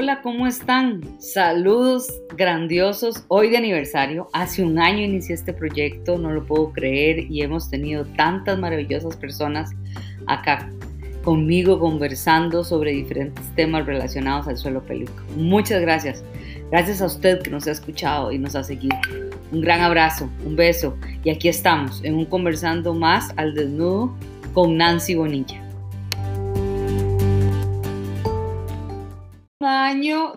Hola, ¿cómo están? Saludos grandiosos. Hoy de aniversario. Hace un año inicié este proyecto, no lo puedo creer, y hemos tenido tantas maravillosas personas acá conmigo conversando sobre diferentes temas relacionados al suelo pélvico. Muchas gracias. Gracias a usted que nos ha escuchado y nos ha seguido. Un gran abrazo, un beso. Y aquí estamos en un conversando más al desnudo con Nancy Bonilla. Año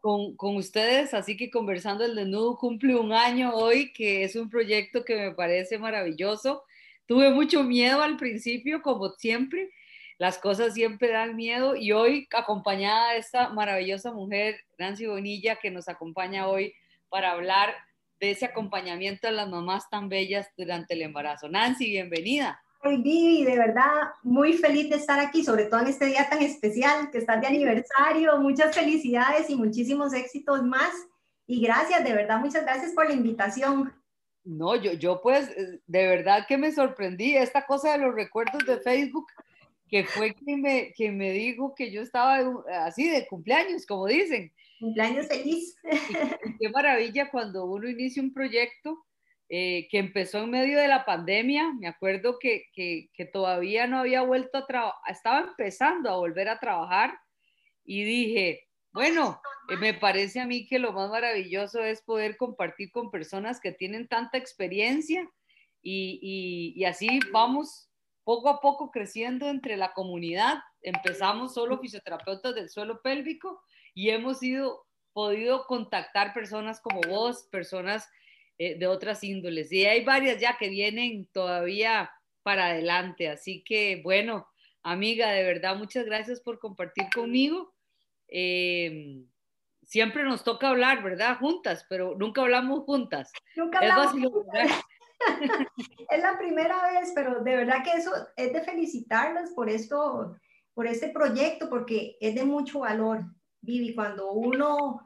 con, con, ustedes, así que conversando el desnudo cumple un año hoy, que es un proyecto que me parece maravilloso. Tuve mucho miedo al principio, como siempre, las cosas siempre dan miedo y hoy acompañada de esta maravillosa mujer, Nancy Bonilla, que nos acompaña hoy para hablar de ese acompañamiento a las mamás tan bellas durante el embarazo. Nancy, bienvenida. Vivi, de verdad muy feliz de estar aquí, sobre todo en este día tan especial que estás de aniversario. Muchas felicidades y muchísimos éxitos más. Y gracias, de verdad, muchas gracias por la invitación. No, yo, yo pues de verdad que me sorprendí esta cosa de los recuerdos de Facebook, que fue quien me, quien me dijo que yo estaba así de cumpleaños, como dicen. Cumpleaños feliz. qué maravilla cuando uno inicia un proyecto eh, que empezó en medio de la pandemia. Me acuerdo que, que, todavía no había vuelto a trabajar, estaba empezando a volver a trabajar y dije, bueno, eh, me parece a mí que lo más maravilloso es poder compartir con personas que tienen tanta experiencia y, y, y así vamos poco a poco creciendo entre la comunidad. Empezamos solo fisioterapeutas del suelo pélvico y hemos ido, podido contactar personas como vos, personas eh, de otras índoles. Y hay varias ya que vienen todavía para adelante. Así que, bueno, amiga, de verdad, muchas gracias por compartir conmigo. Em, siempre nos toca hablar, ¿verdad? Juntas, pero nunca hablamos juntas. Nunca hablamos juntas. es la primera vez, pero de verdad que eso es de felicitarlas por esto, por este proyecto, porque es de mucho valor, Vivi, cuando uno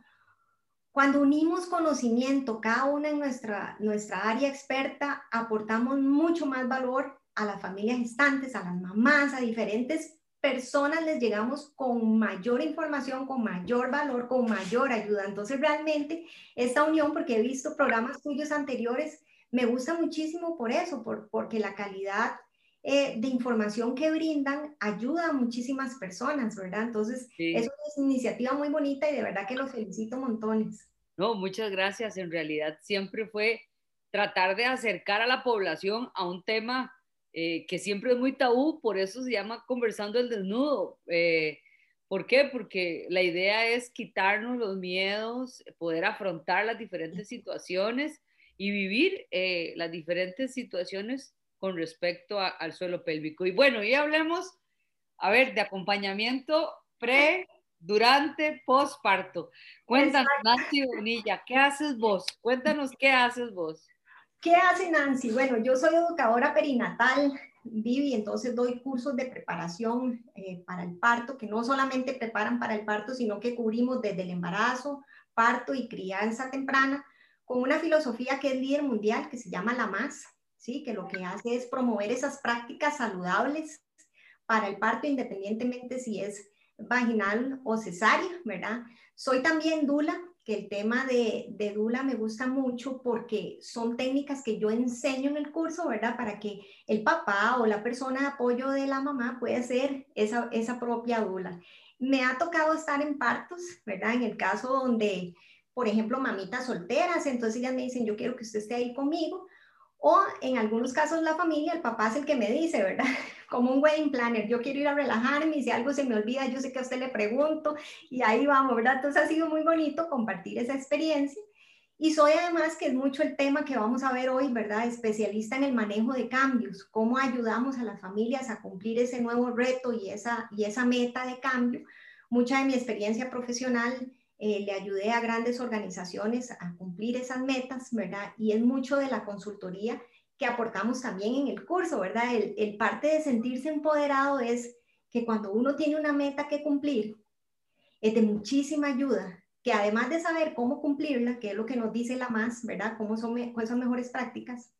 cuando unimos conocimiento, cada una en nuestra, nuestra área experta, aportamos mucho más valor a las familias gestantes, a las mamás, a diferentes personas, les llegamos con mayor información, con mayor valor, con mayor ayuda. Entonces, realmente, esta unión, porque he visto programas tuyos anteriores, me gusta muchísimo por eso, por, porque la calidad eh, de información que brindan ayuda a muchísimas personas, ¿verdad? Entonces, es una iniciativa muy bonita y de verdad que los felicito montones. No, muchas gracias. En realidad siempre fue tratar de acercar a la población a un tema eh, que siempre es muy tabú, por eso se llama conversando el desnudo. Eh, ¿Por qué? Porque la idea es quitarnos los miedos, poder afrontar las diferentes situaciones y vivir las diferentes situaciones con respecto al suelo pélvico. Y bueno, y hablemos, a ver, de acompañamiento pre, durante, postparto. Cuéntanos, Nancy Bonilla, ¿qué haces vos? Cuéntanos qué haces vos. ¿Qué hace Nancy? Bueno, yo soy educadora perinatal, Vivi, entonces doy cursos de preparación eh, para el parto, que no solamente preparan para el parto, sino que cubrimos desde el embarazo, parto y crianza temprana, con una filosofía que es líder mundial, que se llama La Más, ¿sí? que lo que hace es promover esas prácticas saludables para el parto, independientemente si es vaginal o cesárea, ¿verdad? Soy también Dula, que el tema de, de Dula me gusta mucho porque son técnicas que yo enseño en el curso, ¿verdad? Para que el papá o la persona de apoyo de la mamá pueda ser esa, esa propia Dula. Me ha tocado estar en partos, ¿verdad? En el caso donde, por ejemplo, mamitas solteras, entonces ellas me dicen, yo quiero que usted esté ahí conmigo, o en algunos casos la familia, el papá es el que me dice, ¿verdad? Como un wedding planner, yo quiero ir a relajarme y si algo se me olvida, yo sé que a usted le pregunto y ahí vamos, ¿verdad? Entonces ha sido muy bonito compartir esa experiencia. Y soy además, que es mucho el tema que vamos a ver hoy, ¿verdad? Especialista en el manejo de cambios, cómo ayudamos a las familias a cumplir ese nuevo reto y esa, y esa meta de cambio. Mucha de mi experiencia profesional eh, le ayudé a grandes organizaciones a cumplir esas metas, ¿verdad? Y es mucho de la consultoría que aportamos también en el curso, ¿verdad? El, parte de sentirse empoderado es que cuando uno tiene una meta que cumplir, es de muchísima ayuda, que además de saber cómo cumplirla, que es lo que nos dice la más, ¿verdad? Cómo son, cuáles son mejores prácticas,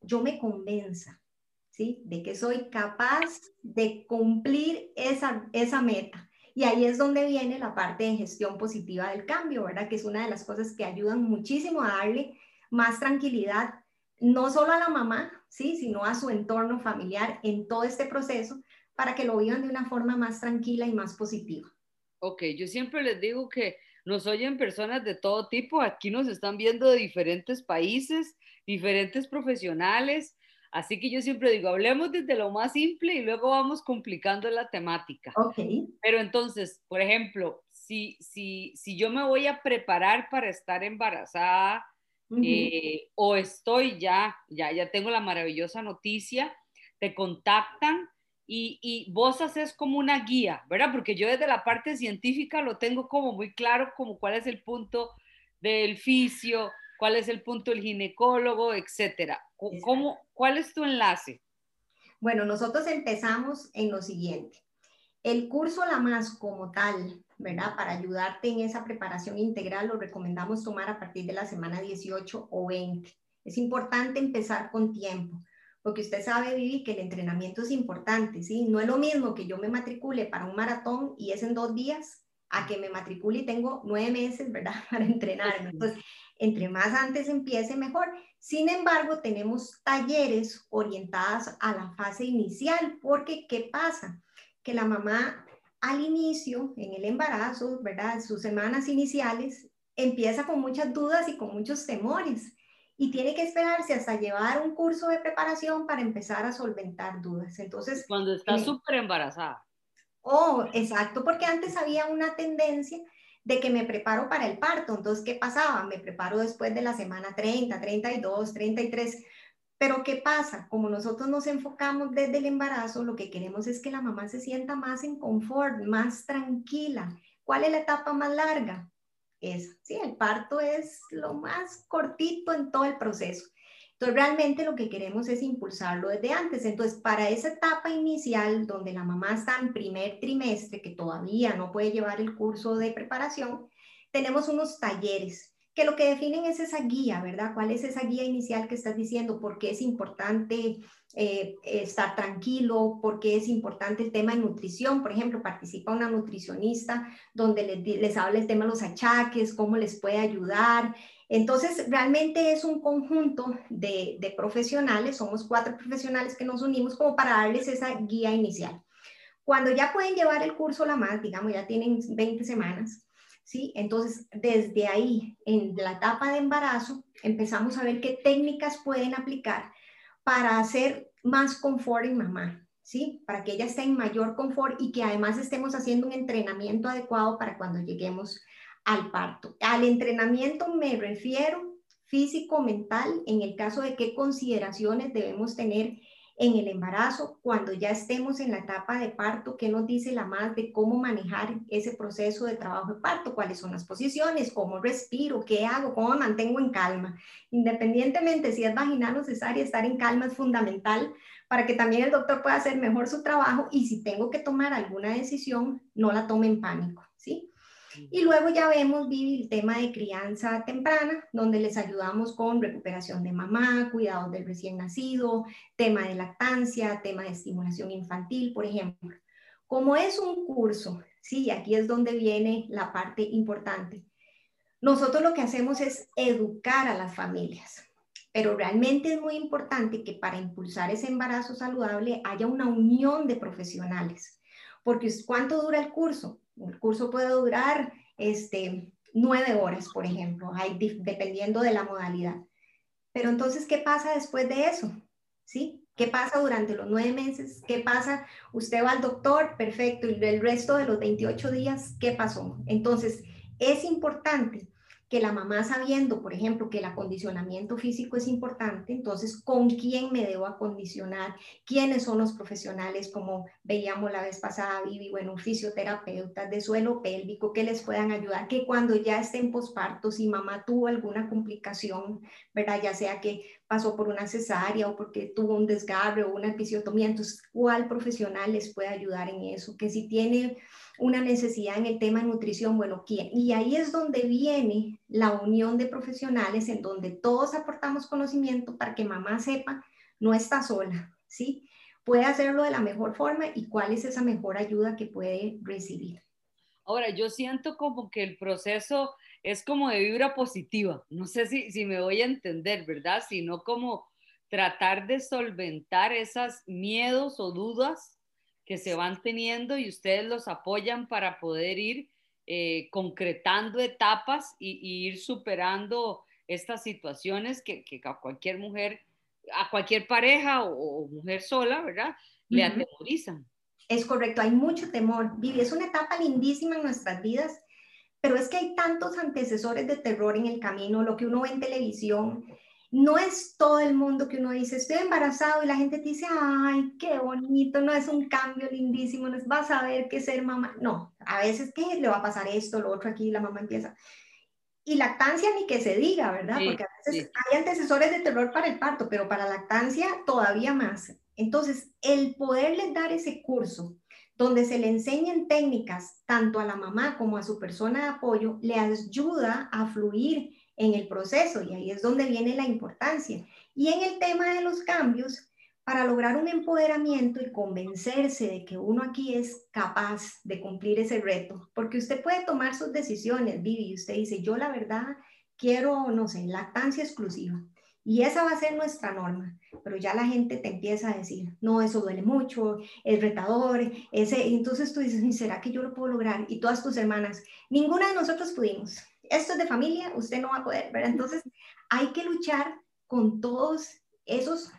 yo me convenza, ¿sí? De que soy capaz de cumplir esa, esa meta Y ahí es donde viene la parte de gestión positiva del cambio, ¿verdad? Que es una de las cosas que ayudan muchísimo a darle más tranquilidad, no solo a la mamá, ¿sí? Sino a su entorno familiar en todo este proceso para que lo vivan de una forma más tranquila y más positiva. Ok, yo siempre les digo que nos oyen personas de todo tipo, aquí nos están viendo de diferentes países, diferentes profesionales, así que yo siempre digo, hablemos desde lo más simple y luego vamos complicando la temática. Ok. Pero entonces, por ejemplo, si, si, si yo me voy a preparar para estar embarazada eh, o estoy ya, ya, ya tengo la maravillosa noticia, te contactan y, vos haces como una guía, ¿verdad? Porque yo desde la parte científica lo tengo como muy claro, como cuál es el punto del fisio, cuál es el punto del ginecólogo, etcétera. ¿Cómo, ¿Cuál es tu enlace? Bueno, nosotros empezamos en lo siguiente. El curso La Más como tal, ¿verdad? Para ayudarte en esa preparación integral, lo recomendamos tomar a partir de la semana 18 o 20. Es importante empezar con tiempo porque usted sabe, Vivi, que el entrenamiento es importante, ¿sí? No es lo mismo que yo me matricule para un maratón y es en dos días, a que me matricule y tengo nueve meses, ¿verdad? Para entrenarme. Entonces, entre más antes empiece, mejor. Sin embargo, tenemos talleres orientados a la fase inicial, porque ¿qué pasa? Que la mamá al inicio, en el embarazo, ¿verdad? Sus semanas iniciales, empieza con muchas dudas y con muchos temores y tiene que esperarse hasta llevar un curso de preparación para empezar a solventar dudas. Entonces, cuando está súper embarazada. Oh, exacto, porque antes había una tendencia de que me preparo para el parto. Entonces, ¿qué pasaba? Me preparo después de la semana 30, 32, 33. Pero ¿qué pasa? Como nosotros nos enfocamos desde el embarazo, lo que queremos es que la mamá se sienta más en confort, más tranquila. ¿Cuál es la etapa más larga? es, sí, el parto es lo más cortito en todo el proceso. Entonces, realmente lo que queremos es impulsarlo desde antes. Entonces, para esa etapa inicial, donde la mamá está en primer trimestre, que todavía no puede llevar el curso de preparación, tenemos unos talleres que lo que definen es esa guía, ¿verdad? ¿Cuál es esa guía inicial que estás diciendo? ¿Por qué es importante eh, estar tranquilo? ¿Por qué es importante el tema de nutrición? Por ejemplo, participa una nutricionista donde les, les habla el tema de los achaques, cómo les puede ayudar. Entonces, realmente es un conjunto de, profesionales, somos cuatro profesionales que nos unimos como para darles esa guía inicial. Cuando ya pueden llevar el curso la más, digamos, ya tienen 20 semanas, ¿sí? Entonces, desde ahí, en la etapa de embarazo, empezamos a ver qué técnicas pueden aplicar para hacer más confort en mamá, ¿sí? Para que ella esté en mayor confort y que además estemos haciendo un entrenamiento adecuado para cuando lleguemos al parto. Al entrenamiento me refiero físico, mental, en el caso de qué consideraciones debemos tener en el embarazo, cuando ya estemos en la etapa de parto, ¿qué nos dice la madre de cómo manejar ese proceso de trabajo de parto? ¿Cuáles son las posiciones? ¿Cómo respiro? ¿Qué hago? ¿Cómo me mantengo en calma? Independientemente si es vaginal o cesárea, estar en calma es fundamental para que también el doctor pueda hacer mejor su trabajo y si tengo que tomar alguna decisión, no la tome en pánico, ¿sí? Y luego ya vemos, Vivi, el tema de crianza temprana, donde les ayudamos con recuperación de mamá, cuidados del recién nacido, tema de lactancia, tema de estimulación infantil, por ejemplo. Como es un curso, sí, aquí es donde viene la parte importante. Nosotros lo que hacemos es educar a las familias, pero realmente es muy importante que para impulsar ese embarazo saludable haya una unión de profesionales, porque ¿cuánto dura el curso? El curso puede durar este, nueve horas, por ejemplo, dependiendo de la modalidad. Pero entonces, ¿qué pasa después de eso? ¿Sí? ¿Qué pasa durante los nueve meses? ¿Qué pasa? Usted va al doctor, perfecto, y el resto de los 28 días, ¿qué pasó? Entonces, es importante que la mamá sabiendo, por ejemplo, que el acondicionamiento físico es importante, entonces, ¿con quién me debo acondicionar? ¿Quiénes son los profesionales? Como veíamos la vez pasada, Vivi, bueno, fisioterapeutas de suelo pélvico que les puedan ayudar, que cuando ya estén posparto, si mamá tuvo alguna complicación, ¿verdad? Ya sea que pasó por una cesárea o porque tuvo un desgarre o una episiotomía, entonces, ¿cuál profesional les puede ayudar en eso? Que si tiene una necesidad en el tema de nutrición, bueno, ¿quién? Y ahí es donde viene la unión de profesionales en donde todos aportamos conocimiento para que mamá sepa, no está sola, ¿sí? Puede hacerlo de la mejor forma y cuál es esa mejor ayuda que puede recibir. Ahora, yo siento como que el proceso es como de vibra positiva. No sé si, si me voy a entender, ¿verdad? Sino como tratar de solventar esos miedos o dudas que se van teniendo y ustedes los apoyan para poder ir eh, concretando etapas y, ir superando estas situaciones que, a cualquier mujer, a cualquier pareja o, mujer sola, ¿verdad? Le atemorizan. Es correcto, hay mucho temor. Vivi, es una etapa lindísima en nuestras vidas, pero es que hay tantos antecesores de terror en el camino, lo que uno ve en televisión. No es todo el mundo que uno dice, estoy embarazado y la gente te dice, ay, qué bonito, no es un cambio lindísimo, no es, vas a ver qué ser mamá. No, a veces, ¿qué le va a pasar esto, lo otro aquí? La mamá empieza. Y lactancia ni que se diga, ¿verdad? Porque a veces hay antecesores de terror para el parto, pero para lactancia todavía más. Entonces, el poderles dar ese curso donde se le enseñen técnicas tanto a la mamá como a su persona de apoyo, le ayuda a fluir en el proceso y ahí es donde viene la importancia. Y en el tema de los cambios, para lograr un empoderamiento y convencerse de que uno aquí es capaz de cumplir ese reto, porque usted puede tomar sus decisiones, Vivi, y usted dice, yo la verdad quiero, no sé, lactancia exclusiva. Y esa va a ser nuestra norma, pero ya la gente te empieza a decir, no, eso duele mucho, es retador, ese, y entonces tú dices, ¿será que yo lo puedo lograr? Y todas tus hermanas, ninguna de nosotros pudimos. Esto es de familia, usted no va a poder, ¿verdad? Entonces hay que luchar con todos esos,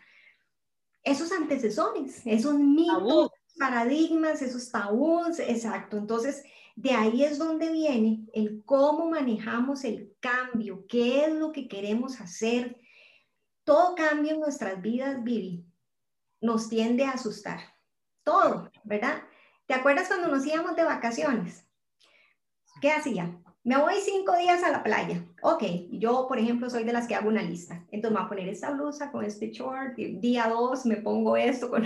esos antecesores, esos mitos, paradigmas, esos tabús, exacto. Entonces, de ahí es donde viene el cómo manejamos el cambio, qué es lo que queremos hacer, todo cambio en nuestras vidas, Vivi, nos tiende a asustar. Todo, ¿verdad? ¿Te acuerdas cuando nos íbamos de vacaciones? ¿Qué hacía? Me voy cinco días a la playa. Ok, yo, por ejemplo, soy de las que hago una lista. Entonces me voy a poner esta blusa con este short. Día dos me pongo esto con...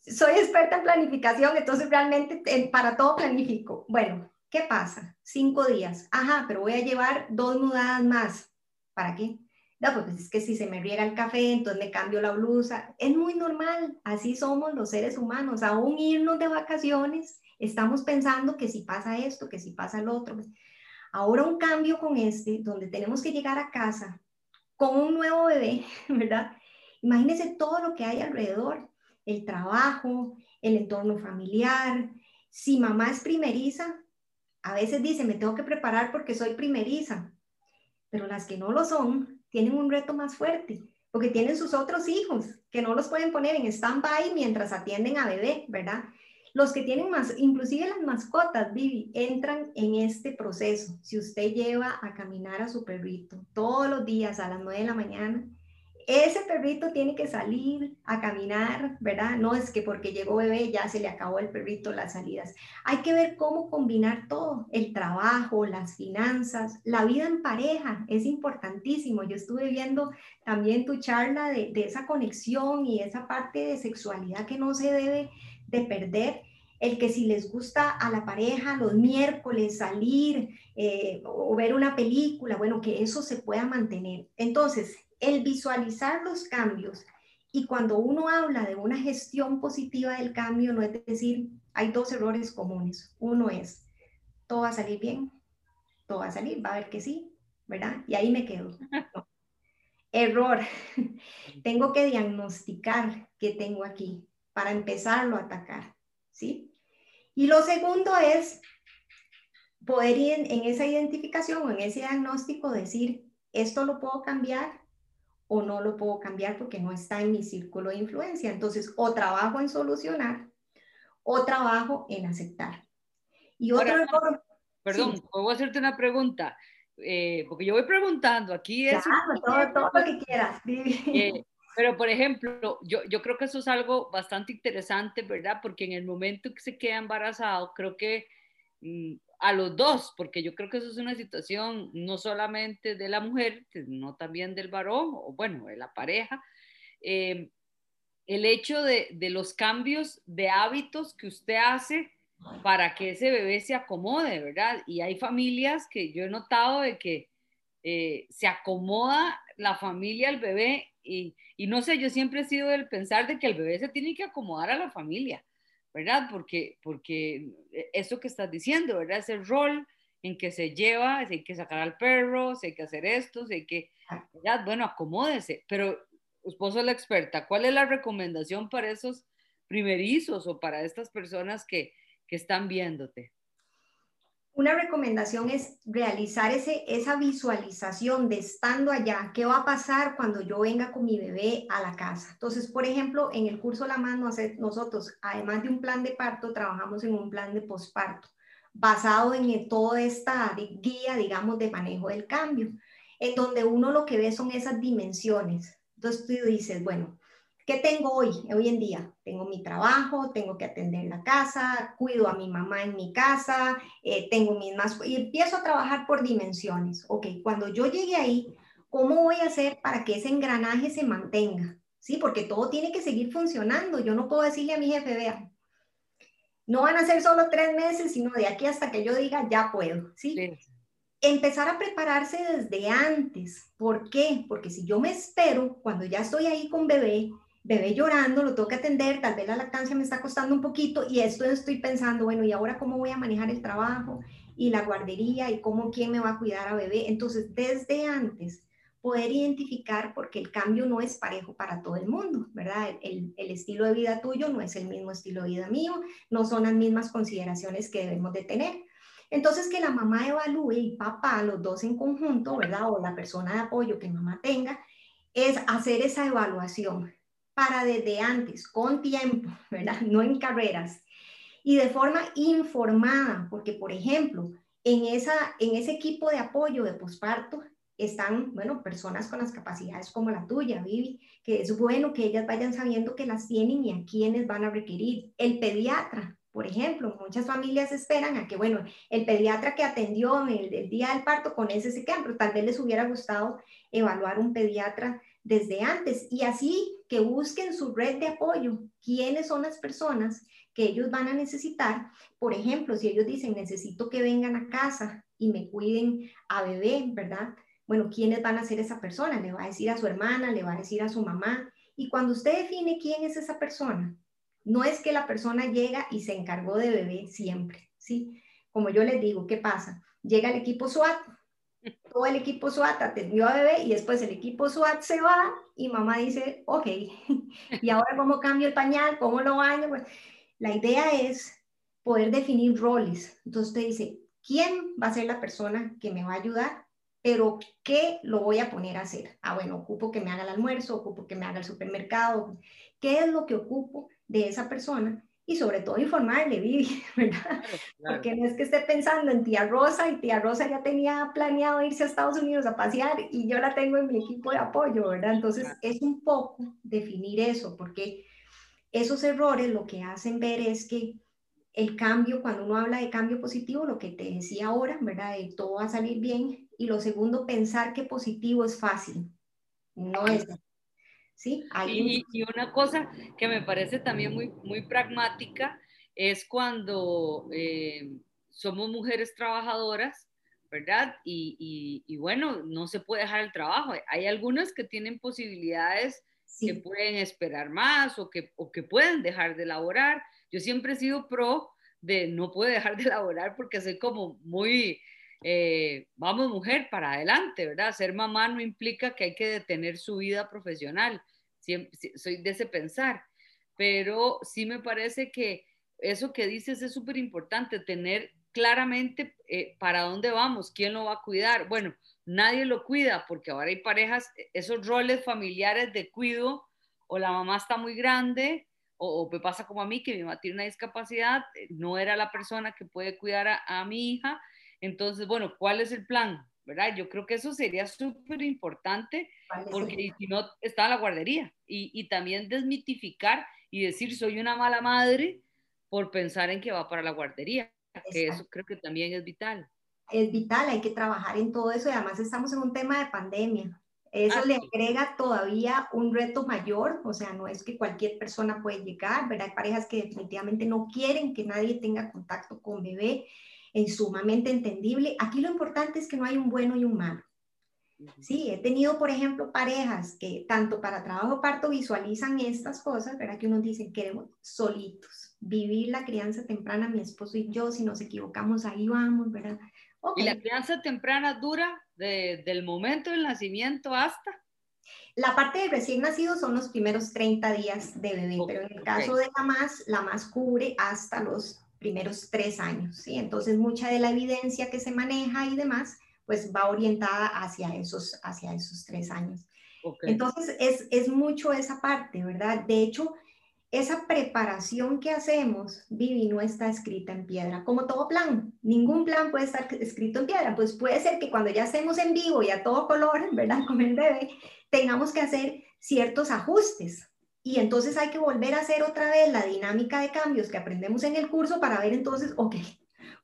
soy experta en planificación, entonces realmente para todo planifico. Bueno, ¿qué pasa? Cinco días. Ajá, pero voy a llevar dos mudadas más. ¿Para qué? No, pues es que si se me riega el café, entonces me cambio la blusa. Es muy normal, así somos los seres humanos. Aún irnos de vacaciones, estamos pensando que si pasa esto, que si pasa el otro. Ahora un cambio con este, donde tenemos que llegar a casa con un nuevo bebé, ¿verdad? Imagínense todo lo que hay alrededor, el trabajo, el entorno familiar. Si mamá es primeriza, a veces dice, me tengo que preparar porque soy primeriza, pero las que no lo son, tienen un reto más fuerte, porque tienen sus otros hijos que no los pueden poner en stand-by mientras atienden a bebé, ¿verdad? Los que tienen más, inclusive las mascotas, Vivi, entran en este proceso. Si usted lleva a caminar a su perrito todos los días a las 9 de la mañana, ese perrito tiene que salir a caminar, ¿verdad? No es que porque llegó bebé ya se le acabó el perrito las salidas. Hay que ver cómo combinar todo, el trabajo, las finanzas, la vida en pareja, es importantísimo. Yo estuve viendo también tu charla de, esa conexión y esa parte de sexualidad que no se debe de perder el que si les gusta a la pareja los miércoles salir eh, o ver una película, bueno, que eso se pueda mantener. Entonces, el visualizar los cambios y cuando uno habla de una gestión positiva del cambio, no es decir, hay dos errores comunes. Uno es, todo va a salir bien, todo va a salir, va a ver que sí, ¿verdad? Y ahí me quedo. Error, tengo que diagnosticar qué tengo aquí para empezarlo a atacar, ¿sí? Y lo segundo es poder ir en, en esa identificación o en ese diagnóstico decir, esto lo puedo cambiar, o no lo puedo cambiar porque no está en mi círculo de influencia. Entonces, o trabajo en solucionar o trabajo en aceptar. Y otro Perdón, puedo hacerte una pregunta, eh, porque yo voy preguntando, aquí es... todo, todo, lo que quieras. Eh, pero, por ejemplo, yo, yo creo que eso es algo bastante interesante, ¿verdad? Porque en el momento que se queda embarazado, creo que mm, a los dos, porque yo creo que eso es una situación no solamente de la mujer, sino también del varón, o bueno, de la pareja. Eh, el hecho de, de, los cambios de hábitos que usted hace para que ese bebé se acomode, ¿verdad? Y hay familias que yo he notado de que eh, se acomoda la familia al bebé y, y no sé, yo siempre he sido del pensar de que el bebé se tiene que acomodar a la familia ¿verdad? Porque, porque eso que estás diciendo, ¿verdad? Ese rol en que se lleva, si hay que sacar al perro, si hay que hacer esto, si hay que, ¿verdad? Bueno, acomódese, pero esposo es la experta, ¿cuál es la recomendación para esos primerizos o para estas personas que, que están viéndote? Una recomendación es realizar ese, esa visualización de estando allá, qué va a pasar cuando yo venga con mi bebé a la casa. Entonces, por ejemplo, en el curso La Mano, nosotros, además de un plan de parto, trabajamos en un plan de posparto, basado en toda esta guía, digamos, de manejo del cambio, en donde uno lo que ve son esas dimensiones. Entonces tú dices, bueno, ¿Qué tengo hoy, hoy en día? Tengo mi trabajo, tengo que atender la casa, cuido a mi mamá en mi casa, eh, tengo mis más... Y empiezo a trabajar por dimensiones. Ok, cuando yo llegue ahí, ¿cómo voy a hacer para que ese engranaje se mantenga? Sí, porque todo tiene que seguir funcionando. Yo no puedo decirle a mi jefe, vea, no van a ser solo tres meses, sino de aquí hasta que yo diga, ya puedo. ¿sí? sí. Empezar a prepararse desde antes. ¿Por qué? Porque si yo me espero, cuando ya estoy ahí con bebé, bebé llorando, lo tengo que atender, tal vez la lactancia me está costando un poquito y esto estoy pensando, bueno, ¿y ahora cómo voy a manejar el trabajo y la guardería y cómo quién me va a cuidar a bebé? Entonces, desde antes, poder identificar, porque el cambio no es parejo para todo el mundo, ¿verdad? El, el, estilo de vida tuyo no es el mismo estilo de vida mío, no son las mismas consideraciones que debemos de tener. Entonces, que la mamá evalúe y papá, los dos en conjunto, ¿verdad? O la persona de apoyo que mamá tenga, es hacer esa evaluación para desde antes, con tiempo, ¿verdad? No en carreras. Y de forma informada, porque por ejemplo, en, esa, en ese equipo de apoyo de posparto están, bueno, personas con las capacidades como la tuya, Vivi, que es bueno que ellas vayan sabiendo que las tienen y a quiénes van a requerir. El pediatra, por ejemplo, muchas familias esperan a que, bueno, el pediatra que atendió el, el día del parto con ese se quedan, pero tal vez les hubiera gustado evaluar un pediatra desde antes y así que busquen su red de apoyo, quiénes son las personas que ellos van a necesitar. Por ejemplo, si ellos dicen, necesito que vengan a casa y me cuiden a bebé, ¿verdad? Bueno, ¿quiénes van a ser esa persona? Le va a decir a su hermana, le va a decir a su mamá. Y cuando usted define quién es esa persona, no es que la persona llega y se encargó de bebé siempre, ¿sí? Como yo les digo, ¿qué pasa? Llega el equipo SWAT, todo el equipo SWAT atendió a bebé y después el equipo SWAT se va y mamá dice, ok, ¿y ahora cómo cambio el pañal? ¿Cómo lo baño? Pues, la idea es poder definir roles. Entonces usted dice, ¿quién va a ser la persona que me va a ayudar? Pero ¿qué lo voy a poner a hacer? Ah, bueno, ocupo que me haga el almuerzo, ocupo que me haga el supermercado. ¿Qué es lo que ocupo de esa persona? Y sobre todo informarle, Vivi, ¿verdad? Porque no es que esté pensando en tía Rosa y tía Rosa ya tenía planeado irse a Estados Unidos a pasear y yo la tengo en mi equipo de apoyo, ¿verdad? Entonces es un poco definir eso, porque esos errores lo que hacen ver es que el cambio, cuando uno habla de cambio positivo, lo que te decía ahora, ¿verdad? De todo va a salir bien. Y lo segundo, pensar que positivo es fácil. No es ¿sí? Y, y, una cosa que me parece también muy, muy pragmática es cuando eh, somos mujeres trabajadoras, ¿verdad? Y, y, bueno, no se puede dejar el trabajo. Hay algunas que tienen posibilidades que pueden esperar más o que, o que pueden dejar de laborar. Yo siempre he sido pro de no puede dejar de laborar porque soy como muy, eh, vamos mujer, para adelante, ¿verdad? Ser mamá no implica que hay que detener su vida profesional, Siempre, soy de ese pensar, pero sí me parece que eso que dices es súper importante, tener claramente eh, para dónde vamos, quién lo va a cuidar. Bueno, nadie lo cuida porque ahora hay parejas, esos roles familiares de cuido, o la mamá está muy grande, o, me pasa como a mí, que mi mamá tiene una discapacidad, eh, no era la persona que puede cuidar a, a mi hija, entonces, bueno, ¿cuál es el plan? ¿Verdad? Yo creo que eso sería súper importante porque si no, está la guardería. Y, y, también desmitificar y decir, soy una mala madre por pensar en que va para la guardería, que eso creo que también es vital. Es vital, hay que trabajar en todo eso y además estamos en un tema de pandemia. Eso ah, le agrega todavía un reto mayor, o sea, no es que cualquier persona puede llegar, ¿verdad? Hay parejas que definitivamente no quieren que nadie tenga contacto con bebé es sumamente entendible. Aquí lo importante es que no hay un bueno y un malo. Sí, he tenido, por ejemplo, parejas que tanto para trabajo parto visualizan estas cosas, ¿verdad? Que uno dice, queremos solitos, vivir la crianza temprana, mi esposo y yo, si nos equivocamos, ahí vamos, ¿verdad? ¿Y la crianza temprana dura desde el momento del nacimiento hasta? La parte de recién nacido son los primeros 30 días de bebé, pero en el caso de la más, la más cubre hasta los primeros tres años, ¿sí? Entonces, mucha de la evidencia que se maneja y demás pues va orientada hacia esos, hacia esos tres años. Entonces, es, es mucho esa parte, ¿verdad? De hecho, esa preparación que hacemos, Vivi, no está escrita en piedra, como todo plan. Ningún plan puede estar escrito en piedra. Pues puede ser que cuando ya estemos en vivo y a todo color, ¿verdad? Con el bebé, tengamos que hacer ciertos ajustes. Y entonces hay que volver a hacer otra vez la dinámica de cambios que aprendemos en el curso para ver entonces, ok,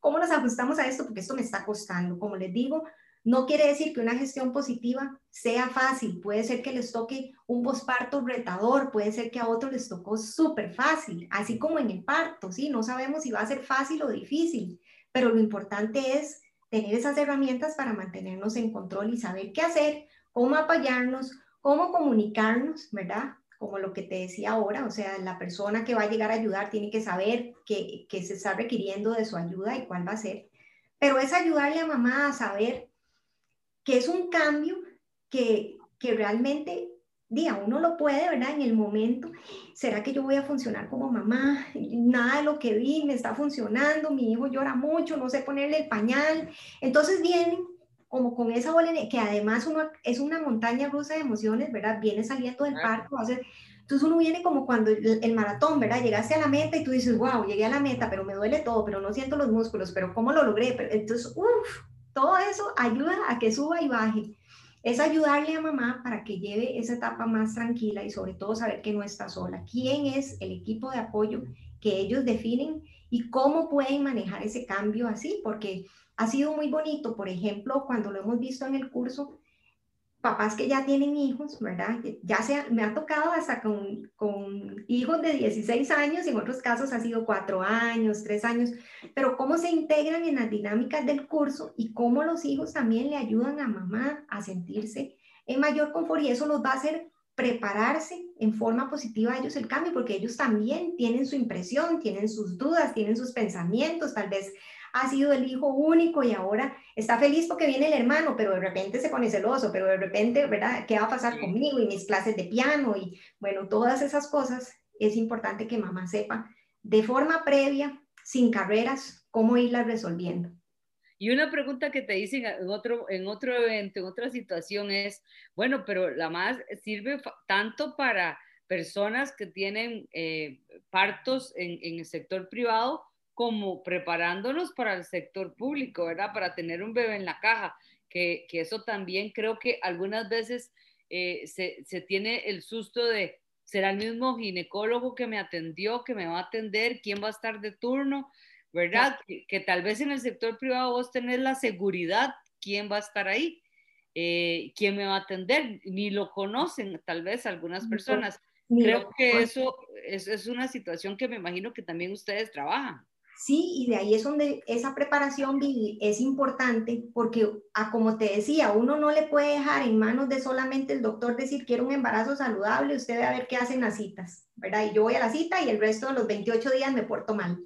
¿Cómo nos ajustamos a esto? Porque esto me está costando. Como les digo, no quiere decir que una gestión positiva sea fácil. Puede ser que les toque un posparto retador, puede ser que a otros les tocó súper fácil, así como en el parto, ¿sí? No sabemos si va a ser fácil o difícil, pero lo importante es tener esas herramientas para mantenernos en control y saber qué hacer, cómo apoyarnos, cómo comunicarnos, ¿verdad? Como lo que te decía ahora, o sea, la persona que va a llegar a ayudar tiene que saber que, que se está requiriendo de su ayuda y cuál va a ser, pero es ayudarle a mamá a saber que es un cambio que, que realmente, diga, uno lo puede, ¿verdad? En el momento, ¿será que yo voy a funcionar como mamá? Nada de lo que vi me está funcionando, mi hijo llora mucho, no sé ponerle el pañal. Entonces vienen como con esa bola, que además uno es una montaña rusa de emociones, ¿verdad? Viene saliendo del parto, entonces uno viene como cuando el, maratón, ¿verdad? Llegaste a la meta y tú dices, wow, llegué a la meta, pero me duele todo, pero no siento los músculos, pero ¿cómo lo logré? entonces, uff, todo eso ayuda a que suba y baje. Es ayudarle a mamá para que lleve esa etapa más tranquila y sobre todo saber que no está sola. ¿Quién es el equipo de apoyo que ellos definen y cómo pueden manejar ese cambio así? Porque ha sido muy bonito, por ejemplo, cuando lo hemos visto en el curso, papás que ya tienen hijos, ¿verdad? Ya sea, me ha tocado hasta con, con hijos de 16 años, en otros casos ha sido 4 años, 3 años, pero cómo se integran en las dinámicas del curso y cómo los hijos también le ayudan a mamá a sentirse en mayor confort y eso los va a hacer prepararse en forma positiva a ellos el cambio, porque ellos también tienen su impresión, tienen sus dudas, tienen sus pensamientos, tal vez ha sido el hijo único y ahora está feliz porque viene el hermano, pero de repente se pone celoso, pero de repente, ¿verdad? ¿Qué va a pasar conmigo y mis clases de piano? Y bueno, todas esas cosas es importante que mamá sepa de forma previa, sin carreras, cómo irlas resolviendo. Y una pregunta que te dicen en otro, en otro evento, en otra situación es, bueno, pero la más sirve tanto para personas que tienen eh, partos en, en, el sector privado como preparándonos para el sector público, ¿verdad? Para tener un bebé en la caja, que, que eso también creo que algunas veces eh, se, se, tiene el susto de, ¿será el mismo ginecólogo que me atendió, que me va a atender? ¿Quién va a estar de turno? ¿Verdad? Que, tal vez en el sector privado vos tenés la seguridad, ¿quién va a estar ahí? Eh, ¿Quién me va a atender? Ni lo conocen tal vez algunas personas. Creo que eso es, es una situación que me imagino que también ustedes trabajan. Sí, y de ahí es donde esa preparación es importante porque, a, como te decía, uno no le puede dejar en manos de solamente el doctor decir quiero un embarazo saludable, usted ve a ver qué hacen las citas, ¿verdad? Y yo voy a la cita y el resto de los 28 días me porto mal.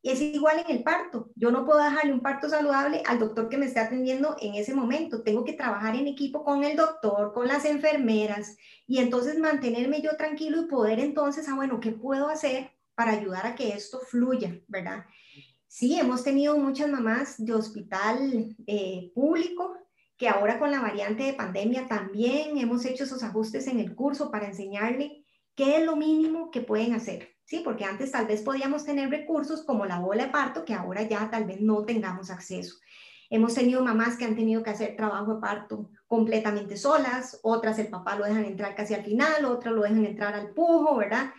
Y es igual en el parto. Yo no puedo dejarle un parto saludable al doctor que me esté atendiendo en ese momento. Tengo que trabajar en equipo con el doctor, con las enfermeras y entonces mantenerme yo tranquilo y poder entonces, ah, bueno, ¿qué puedo hacer para ayudar a que esto fluya, ¿verdad? Sí, hemos tenido muchas mamás de hospital eh, público que ahora con la variante de pandemia también hemos hecho esos ajustes en el curso para enseñarle qué es lo mínimo que pueden hacer. Sí, porque antes tal vez podíamos tener recursos como la bola de parto que ahora ya tal vez no tengamos acceso. Hemos tenido mamás que han tenido que hacer trabajo de parto completamente solas, otras el papá lo dejan entrar casi al final, otras lo dejan entrar al pujo, ¿verdad?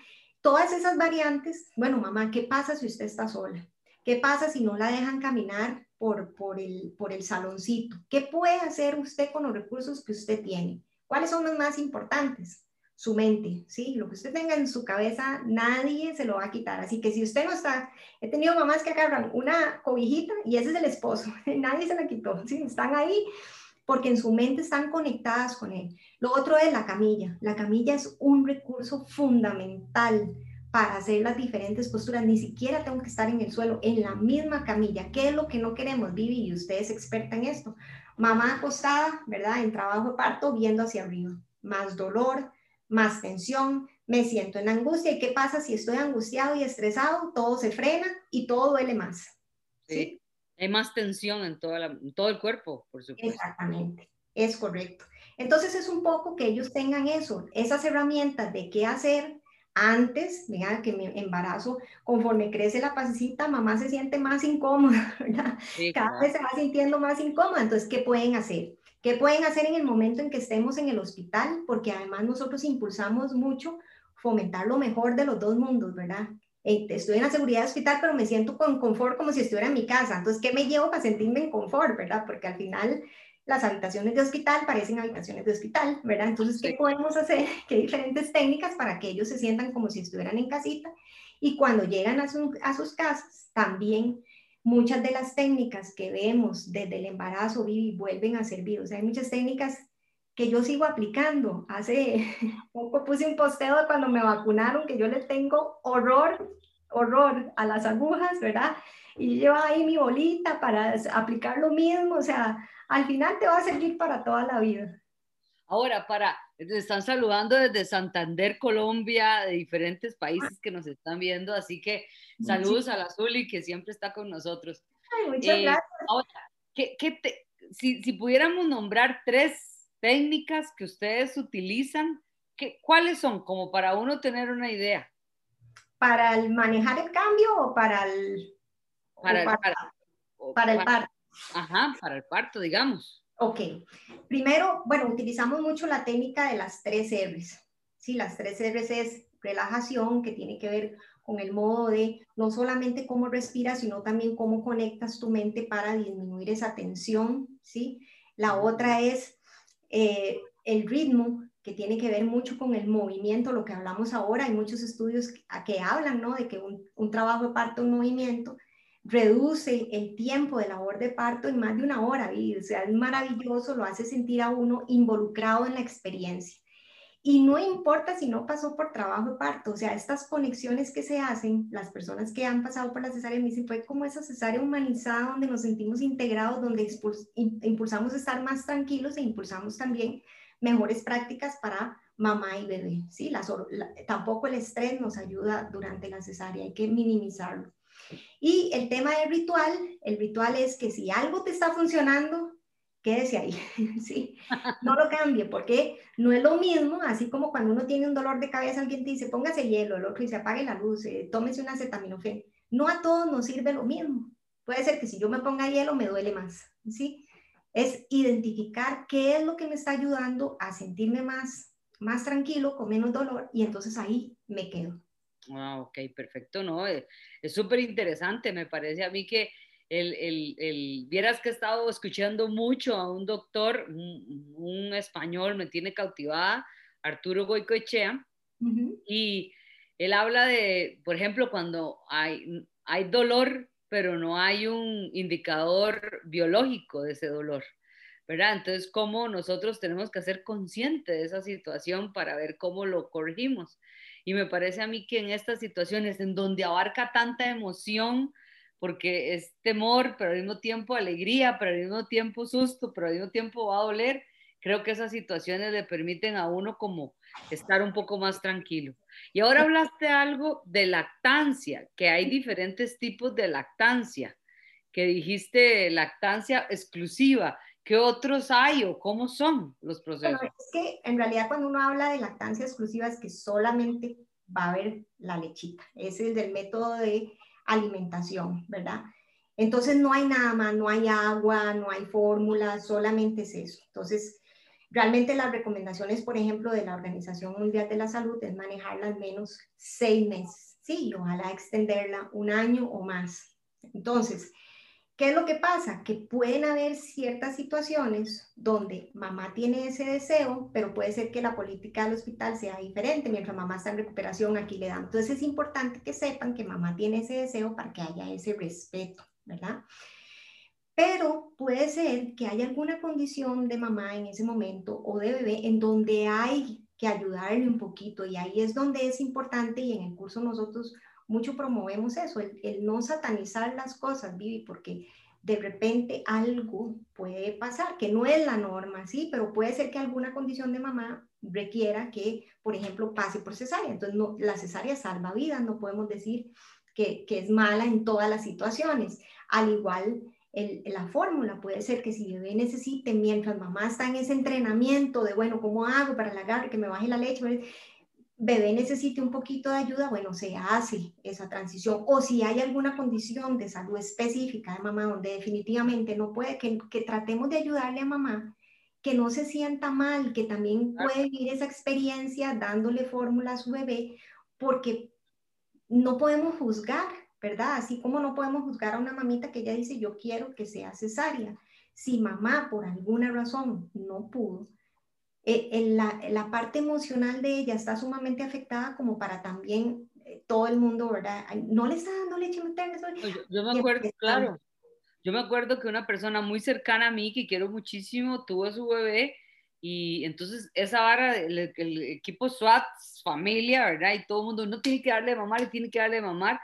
Todas esas variantes, bueno, mamá, ¿qué pasa si usted está sola? ¿Qué pasa si no la dejan caminar por, por, el, por el saloncito? ¿Qué puede hacer usted con los recursos que usted tiene? ¿Cuáles son los más importantes? Su mente, ¿sí? Lo que usted tenga en su cabeza, nadie se lo va a quitar. Así que si usted no está, he tenido mamás que agarran una cobijita y ese es el esposo, nadie se la quitó, ¿sí? Están ahí porque en su mente están conectadas con él. Lo otro es la camilla. La camilla es un recurso fundamental para hacer las diferentes posturas. Ni siquiera tengo que estar en el suelo, en la misma camilla. ¿Qué es lo que no queremos, Vivi? Y usted es experta en esto. Mamá acostada, ¿verdad? En trabajo de parto, viendo hacia arriba. Más dolor, más tensión, me siento en angustia. ¿Y qué pasa si estoy angustiado y estresado? Todo se frena y todo duele más. Sí. Hay más tensión en, todo el cuerpo, por supuesto. Exactamente, es correcto. Entonces es un poco que ellos tengan eso, esas herramientas de qué hacer antes, vean que mi embarazo, conforme crece la pasecita, mamá se siente más incómoda, ¿verdad? Cada vez se va sintiendo más incómoda. Entonces, ¿qué pueden hacer? ¿Qué pueden hacer en el momento en que estemos en el hospital? Porque además nosotros impulsamos mucho fomentar lo mejor de los dos mundos, ¿verdad? Eh, estoy en la seguridad hospital, pero me siento con confort como si estuviera en mi casa. Entonces, ¿qué me llevo para sentirme en confort, verdad? Porque al final las habitaciones de hospital parecen habitaciones de hospital, ¿verdad? Entonces, ¿qué podemos hacer? ¿Qué diferentes técnicas para que ellos se sientan como si estuvieran en casita? Y cuando llegan a, a sus casas, también muchas de las técnicas que vemos desde el embarazo vuelven a servir. O sea, hay muchas técnicas que yo sigo aplicando. Hace poco puse un posteo de cuando me vacunaron que yo le tengo horror, horror a las agujas, ¿verdad? Y llevo ahí mi bolita para aplicar lo mismo, o sea, al final te va a servir para toda la vida. Ahora, para, están saludando desde Santander, Colombia, de diferentes países que nos están viendo, así que saludos a la Zuli que siempre está con nosotros. Ay, muchas eh, gracias. Ahora, ¿qué, te, si, si pudiéramos nombrar tres técnicas que ustedes utilizan, ¿qué, ¿cuáles son? Como para uno tener una idea. ¿Para el manejar el cambio o para el, para, el, para, el parto? Ajá, para el parto, digamos. Ok. Primero, bueno, utilizamos mucho la técnica de las tres R's. Sí, las tres R's es relajación, que tiene que ver con el modo de no solamente cómo respiras, sino también cómo conectas tu mente para disminuir esa tensión, ¿sí? La otra es eh, el ritmo, que tiene que ver mucho con el movimiento, lo que hablamos ahora, hay muchos estudios que, hablan ¿no? de que un, trabajo de parto en movimiento reduce el tiempo de labor de parto en más de una hora, y, o sea, es maravilloso, lo hace sentir a uno involucrado en la experiencia. Y no importa si no pasó por trabajo de parto, o sea, estas conexiones que se hacen, las personas que han pasado por la cesárea me dicen, fue como esa cesárea humanizada donde nos sentimos integrados, donde impulsamos estar más tranquilos e impulsamos también mejores prácticas para mamá y bebé, ¿sí? tampoco el estrés nos ayuda durante la cesárea, hay que minimizarlo. Y el tema del ritual, el ritual es que si algo te está funcionando, quédese ahí, ¿sí? No lo cambie, porque no es lo mismo, así como cuando uno tiene un dolor de cabeza, alguien te dice, póngase hielo, el otro dice, apague la luz, eh, tómese una acetaminofén. No a todos nos sirve lo mismo. Puede ser que si yo me ponga hielo me duele más, ¿sí? Es identificar qué es lo que me está ayudando a sentirme más, más tranquilo, con menos dolor, y entonces ahí me quedo. Ah, ok, perfecto, ¿no? Eh, es súper interesante, me parece a mí que el, el, vieras que he estado escuchando mucho a un doctor, un, español, me tiene cautivada, Arturo Goicoechea, y él habla de, por ejemplo, cuando hay, hay dolor, pero no hay un indicador biológico de ese dolor. ¿verdad? Entonces, ¿cómo nosotros tenemos que ser conscientes de esa situación para ver cómo lo corregimos? Y me parece a mí que en estas situaciones en donde abarca tanta emoción, porque es temor, pero al mismo tiempo alegría, pero al mismo tiempo susto, pero al mismo tiempo va a doler. Creo que esas situaciones le permiten a uno como estar un poco más tranquilo. Y ahora hablaste algo de lactancia, que hay diferentes tipos de lactancia, que dijiste lactancia exclusiva. ¿Qué otros hay o cómo son los procesos? Bueno, es que en realidad cuando uno habla de lactancia exclusiva es que solamente va a haber la lechita. Ese es el método de alimentación, ¿verdad? Entonces no hay nada más, no hay agua, no hay fórmula, solamente es eso. Entonces, realmente las recomendaciones, por ejemplo, de la Organización Mundial de la Salud es manejarla al menos seis meses, sí, ojalá extenderla un año o más. Entonces, ¿Qué es lo que pasa? Que pueden haber ciertas situaciones donde mamá tiene ese deseo, pero puede ser que la política del hospital sea diferente. Mientras mamá está en recuperación, aquí le dan. Entonces es importante que sepan que mamá tiene ese deseo para que haya ese respeto, ¿verdad? pero puede ser que haya alguna condición de mamá en ese momento o de bebé en donde hay que ayudarle un poquito y ahí es donde es importante y en el curso nosotros mucho promovemos eso, el, no satanizar las cosas, Vivi, porque de repente algo puede pasar, que no es la norma, sí, pero puede ser que alguna condición de mamá requiera que, por ejemplo, pase por cesárea. Entonces, no, la cesárea salva vidas, no podemos decir que, que es mala en todas las situaciones. Al igual la fórmula. Puede ser que si bebé necesite, mientras mamá está en ese entrenamiento de, bueno, ¿cómo hago para la que me baje la leche? Bebé necesite un poquito de ayuda, bueno, se hace esa transición. O si hay alguna condición de salud específica de mamá donde definitivamente no puede, que, que tratemos de ayudarle a mamá que no se sienta mal, que también puede vivir esa experiencia dándole fórmula a su bebé, porque no podemos juzgar ¿verdad? Así como no podemos juzgar a una mamita que ella dice, yo quiero que sea cesárea. Si mamá por alguna razón no pudo, eh, en la, la, parte emocional de ella está sumamente afectada como para también eh, todo el mundo, ¿verdad? No le está dando leche materna. Yo, me acuerdo, claro, yo me acuerdo que una persona muy cercana a mí, que quiero muchísimo, tuvo a su bebé y entonces esa vara, el, el equipo SWAT, familia, ¿verdad? Y todo el mundo, no tiene que darle de mamar, tiene que darle de mamar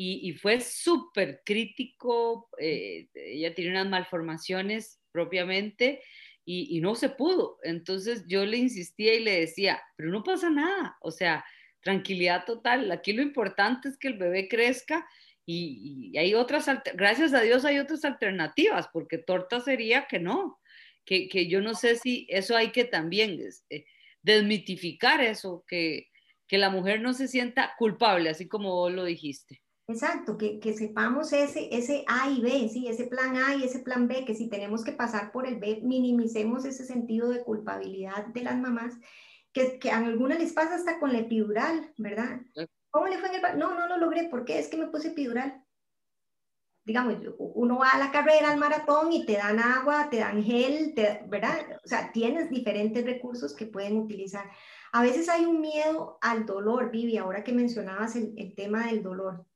y, fue súper crítico, eh, ella tiene unas malformaciones propiamente y, no se pudo. Entonces yo le insistía y le decía, pero no pasa nada, o sea, tranquilidad total, aquí lo importante es que el bebé crezca y, hay otras, gracias a Dios hay otras alternativas, porque torta sería que no, que, que yo no sé si eso hay que también este, desmitificar eso, que, que la mujer no se sienta culpable, así como vos lo dijiste. Exacto, que, que, sepamos ese, ese A y B, ¿sí? ese plan A y ese plan B, que si tenemos que pasar por el B, minimicemos ese sentido de culpabilidad de las mamás, que, que a algunas les pasa hasta con la epidural, ¿verdad? ¿Cómo le fue en el... No, no lo logré, ¿por qué? Es que me puse epidural. Digamos, uno va a la carrera, al maratón y te dan agua, te dan gel, ¿verdad? O sea, tienes diferentes recursos que pueden utilizar. A veces hay un miedo al dolor, Vivi, ahora que mencionabas el, el tema del dolor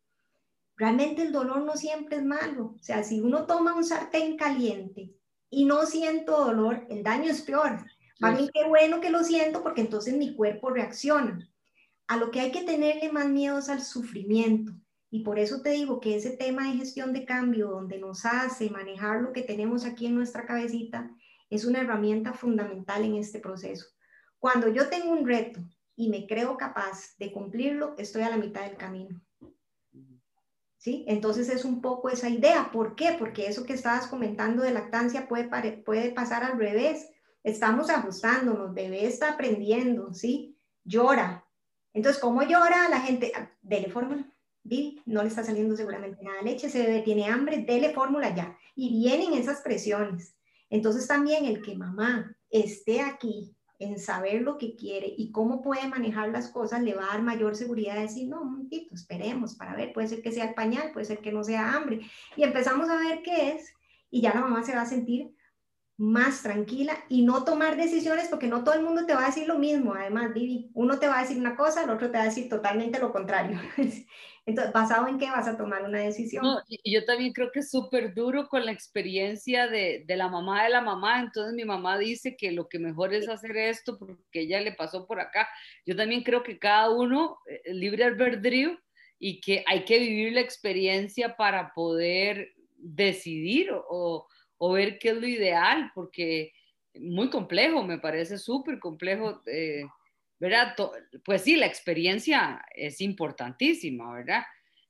Realmente el dolor no siempre es malo. O sea, si uno toma un sartén caliente y no siento dolor, el daño es peor. Para mí qué bueno que lo siento porque entonces mi cuerpo reacciona. A lo que hay que tenerle más miedo es al sufrimiento. Y por eso te digo que ese tema de gestión de cambio, donde nos hace manejar lo que tenemos aquí en nuestra cabecita, es una herramienta fundamental en este proceso. Cuando yo tengo un reto y me creo capaz de cumplirlo, estoy a la mitad del camino. ¿Sí? Entonces es un poco esa idea. ¿Por qué? Porque eso que estabas comentando de lactancia puede, puede pasar al revés. Estamos ajustándonos, bebé está aprendiendo, ¿sí? Llora. Entonces, ¿cómo llora la gente? Ah, dele fórmula. no le está saliendo seguramente nada leche, ese bebé tiene hambre, dele fórmula ya. Y vienen esas presiones. Entonces también el que mamá esté aquí en saber lo que quiere y cómo puede manejar las cosas, le va a dar mayor seguridad de decir, no, un momentito, esperemos para ver, puede ser que sea el pañal, puede ser que no sea hambre. Y empezamos a ver qué es y ya la mamá se va a sentir más tranquila y no tomar decisiones porque no todo el mundo te va a decir lo mismo. Además, Vivi, uno te va a decir una cosa, el otro te va a decir totalmente lo contrario. Entonces, ¿basado en qué vas a tomar una decisión? y yo también creo que es súper duro con la experiencia de, de, la mamá de la mamá. Entonces, mi mamá dice que lo que mejor es hacer esto porque ella le pasó por acá. Yo también creo que cada uno, eh, libre albedrío, y que hay que vivir la experiencia para poder decidir o, o ver qué es lo ideal, porque muy complejo, me parece súper complejo. Eh, ¿verdad? Pues sí, la experiencia es importantísima, ¿verdad?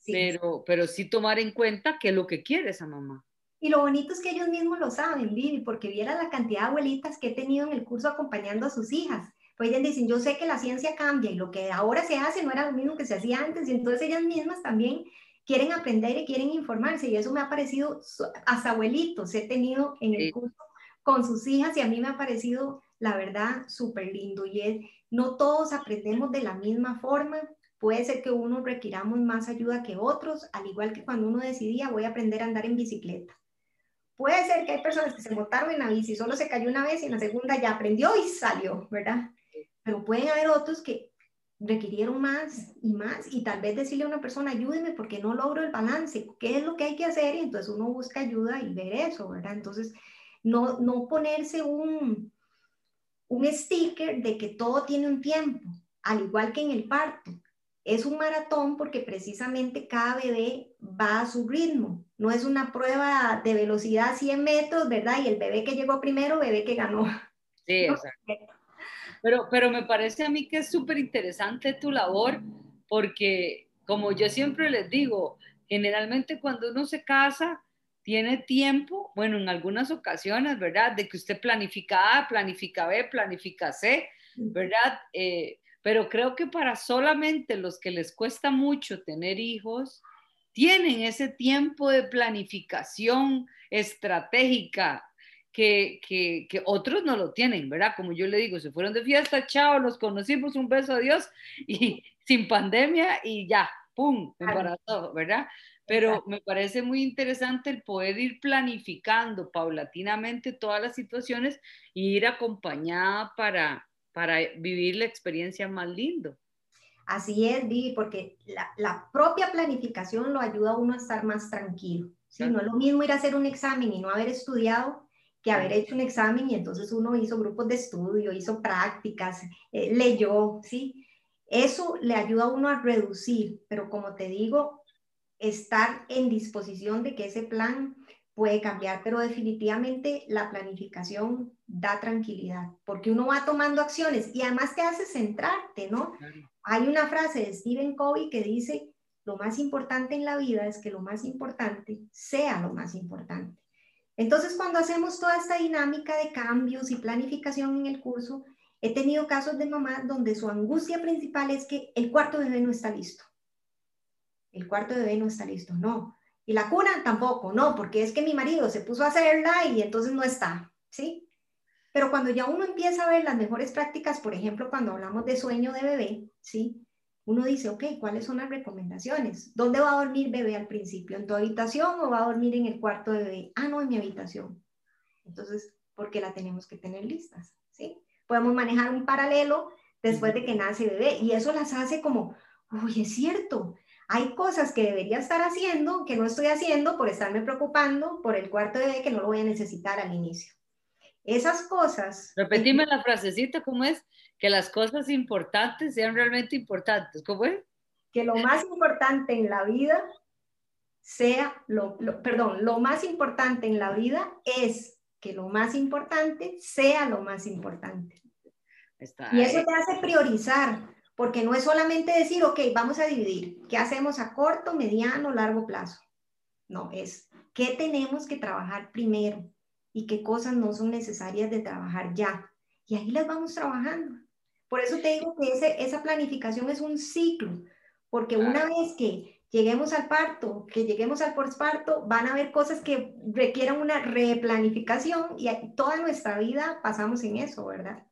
Pero, pero sí tomar en cuenta qué es lo que quiere esa mamá. Y lo bonito es que ellos mismos lo saben, Vivi, porque viera la cantidad de abuelitas que he tenido en el curso acompañando a sus hijas. Pues ellas dicen, yo sé que la ciencia cambia y lo que ahora se hace no era lo mismo que se hacía antes, y entonces ellas mismas también quieren aprender y quieren informarse, y eso me ha parecido, hasta abuelitos he tenido en el curso con sus hijas, y a mí me ha parecido, la verdad, súper lindo, y es no todos aprendemos de la misma forma. Puede ser que unos requiramos más ayuda que otros, al igual que cuando uno decidía voy a aprender a andar en bicicleta. Puede ser que hay personas que se montaron en la bici, solo se cayó una vez y en la segunda ya aprendió y salió, ¿verdad? Pero pueden haber otros que requirieron más y más y tal vez decirle a una persona, ayúdeme porque no logro el balance, ¿qué es lo que hay que hacer? Y entonces uno busca ayuda y ver eso, ¿verdad? Entonces, no, no ponerse un, un sticker de que todo tiene un tiempo, al igual que en el parto. Es un maratón porque precisamente cada bebé va a su ritmo. No es una prueba de velocidad 100 metros, ¿verdad? Y el bebé que llegó primero, bebé que ganó. Sí, exacto. Pero, pero me parece a mí que es súper interesante tu labor porque, como yo siempre les digo, generalmente cuando uno se casa, tiene tiempo, bueno, en algunas ocasiones, ¿verdad? De que usted planifica A, planifica B, planifica C, ¿verdad? Eh, pero creo que para solamente los que les cuesta mucho tener hijos, tienen ese tiempo de planificación estratégica que, que, otros no lo tienen, ¿verdad? Como yo le digo, se fueron de fiesta, chao, los conocimos, un beso a Dios y sin pandemia y ya, ¡pum! Embarazado, ¿verdad? Pero me parece muy interesante el poder ir planificando paulatinamente todas las situaciones e ir acompañada para, para vivir la experiencia más lindo. Así es, Vivi, porque la, la, propia planificación lo ayuda a uno a estar más tranquilo. ¿sí? No es lo mismo ir a hacer un examen y no haber estudiado que haber hecho un examen y entonces uno hizo grupos de estudio, hizo prácticas, eh, leyó, ¿sí? Eso le ayuda a uno a reducir, pero como te digo, estar en disposición de que ese plan puede cambiar, pero definitivamente la planificación da tranquilidad, porque uno va tomando acciones y además te hace centrarte, ¿no? Hay una frase de Stephen Covey que dice, lo más importante en la vida es que lo más importante sea lo más importante. Entonces, cuando hacemos toda esta dinámica de cambios y planificación en el curso, he tenido casos de mamás donde su angustia principal es que el cuarto bebé no está listo. El cuarto bebé no está listo, no. Y la cuna tampoco, no, porque es que mi marido se puso a hacerla y entonces no está, ¿sí? Pero cuando ya uno empieza a ver las mejores prácticas, por ejemplo, cuando hablamos de sueño de bebé, ¿sí? uno dice, ok, ¿cuáles son las recomendaciones? ¿Dónde va a dormir bebé al principio? ¿En tu habitación o va a dormir en el cuarto de bebé? Ah, no, en mi habitación. Entonces, ¿por qué la tenemos que tener listas? ¿Sí? Podemos manejar un paralelo después de que nace bebé y eso las hace como, uy, es cierto, hay cosas que debería estar haciendo que no estoy haciendo por estarme preocupando por el cuarto de bebé que no lo voy a necesitar al inicio. Esas cosas... Repetime la frasecita, ¿cómo es? que las cosas importantes sean realmente importantes. ¿Cómo es? Que lo más importante en la vida sea, lo, perdón, lo más importante en la vida es que lo más importante sea lo más importante. y eso te hace priorizar, porque no es solamente decir, ok, vamos a dividir, ¿qué hacemos a corto, mediano, largo plazo? No, es qué tenemos que trabajar primero y qué cosas no son necesarias de trabajar ya. Y ahí las vamos trabajando. Por eso te digo que esa planificación es un ciclo, porque una vez que lleguemos al parto, que lleguemos al postparto, van a haber cosas que requieran una replanificación y toda nuestra vida pasamos en eso, ¿verdad?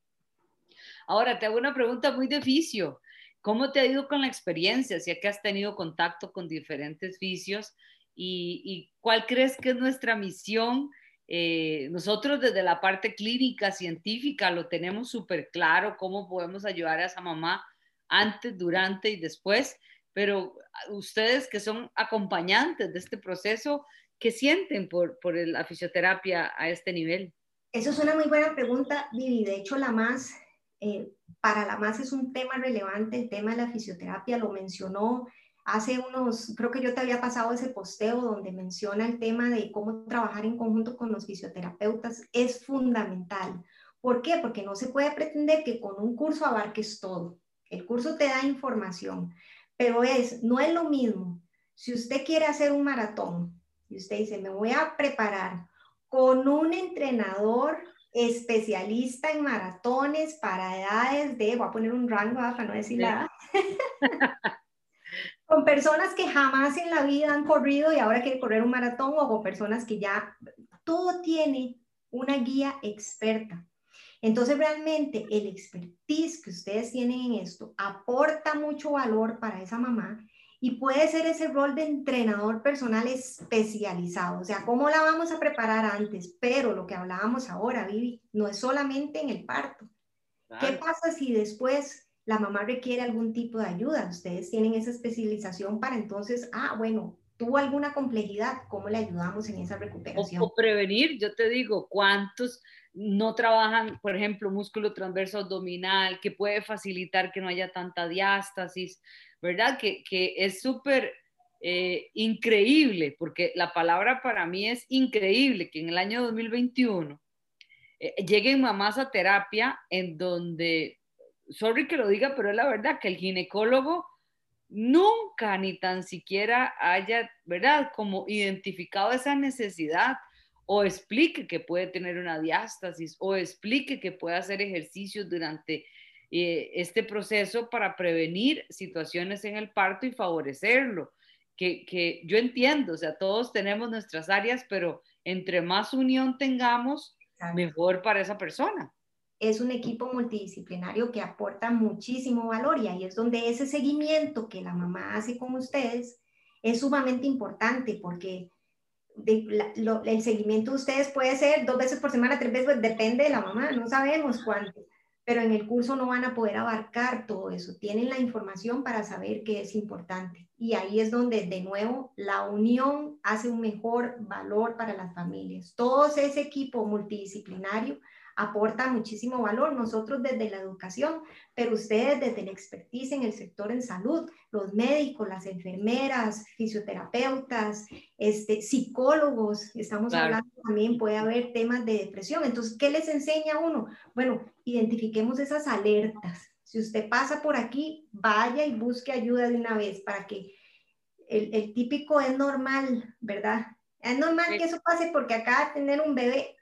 Ahora, te hago una pregunta muy de vicio. ¿Cómo te ha ido con la experiencia? Si que has tenido contacto con diferentes vicios y, y cuál crees que es nuestra misión eh, nosotros desde la parte clínica, científica, lo tenemos súper claro, cómo podemos ayudar a esa mamá antes, durante y después, pero ustedes que son acompañantes de este proceso, ¿qué sienten por, por la fisioterapia a este nivel? Eso es una muy buena pregunta, Vivi. De hecho, la más, eh, para la más es un tema relevante, el tema de la fisioterapia, lo mencionó hace unos, creo que yo te había pasado ese posteo donde menciona el tema de cómo trabajar en conjunto con los fisioterapeutas, es fundamental. ¿Por qué? Porque no se puede pretender que con un curso abarques todo. El curso te da información, pero es, no es lo mismo. Si usted quiere hacer un maratón y usted dice, me voy a preparar con un entrenador especialista en maratones para edades de, voy a poner un rango para no decir nada, con personas que jamás en la vida han corrido y ahora quieren correr un maratón o con personas que ya, todo tiene una guía experta. Entonces realmente el expertise que ustedes tienen en esto aporta mucho valor para esa mamá y puede ser ese rol de entrenador personal especializado. O sea, ¿cómo la vamos a preparar antes? Pero lo que hablábamos ahora, Vivi, no es solamente en el parto. ¿Qué pasa si después la mamá requiere algún tipo de ayuda. Ustedes tienen esa especialización para entonces, ah, bueno, tuvo alguna complejidad, ¿cómo le ayudamos en esa recuperación? O, prevenir, yo te digo, ¿cuántos no trabajan, por ejemplo, músculo transverso abdominal, que puede facilitar que no haya tanta diástasis, ¿verdad? Que, que es súper eh, increíble, porque la palabra para mí es increíble, que en el año 2021 eh, lleguen mamás a terapia en donde, sorry que lo diga, pero es la verdad que el ginecólogo nunca ni tan siquiera haya, ¿verdad? Como identificado esa necesidad o explique que puede tener una diástasis o explique que puede hacer ejercicios durante eh, este proceso para prevenir situaciones en el parto y favorecerlo. Que, que, yo entiendo, o sea, todos tenemos nuestras áreas, pero entre más unión tengamos, mejor para esa persona. Es un equipo multidisciplinario que aporta muchísimo valor y ahí es donde ese seguimiento que la mamá hace con ustedes es sumamente importante porque el seguimiento de ustedes puede ser dos veces por semana, tres veces, pues, depende de la mamá, no sabemos cuánto, pero en el curso no van a poder abarcar todo eso. Tienen la información para saber que es importante. Y ahí es donde, de nuevo, la unión hace un mejor valor para las familias. Todo ese equipo multidisciplinario aporta muchísimo valor, nosotros desde la educación, pero ustedes desde la expertise en el sector en salud, los médicos, las enfermeras, fisioterapeutas, este, psicólogos, estamos hablando también, puede haber temas de depresión. Entonces, ¿qué les enseña uno? Bueno, identifiquemos esas alertas. Si usted pasa por aquí, vaya y busque ayuda de una vez para que el, el típico es normal, ¿verdad? Es normal que eso pase porque acá tener un bebé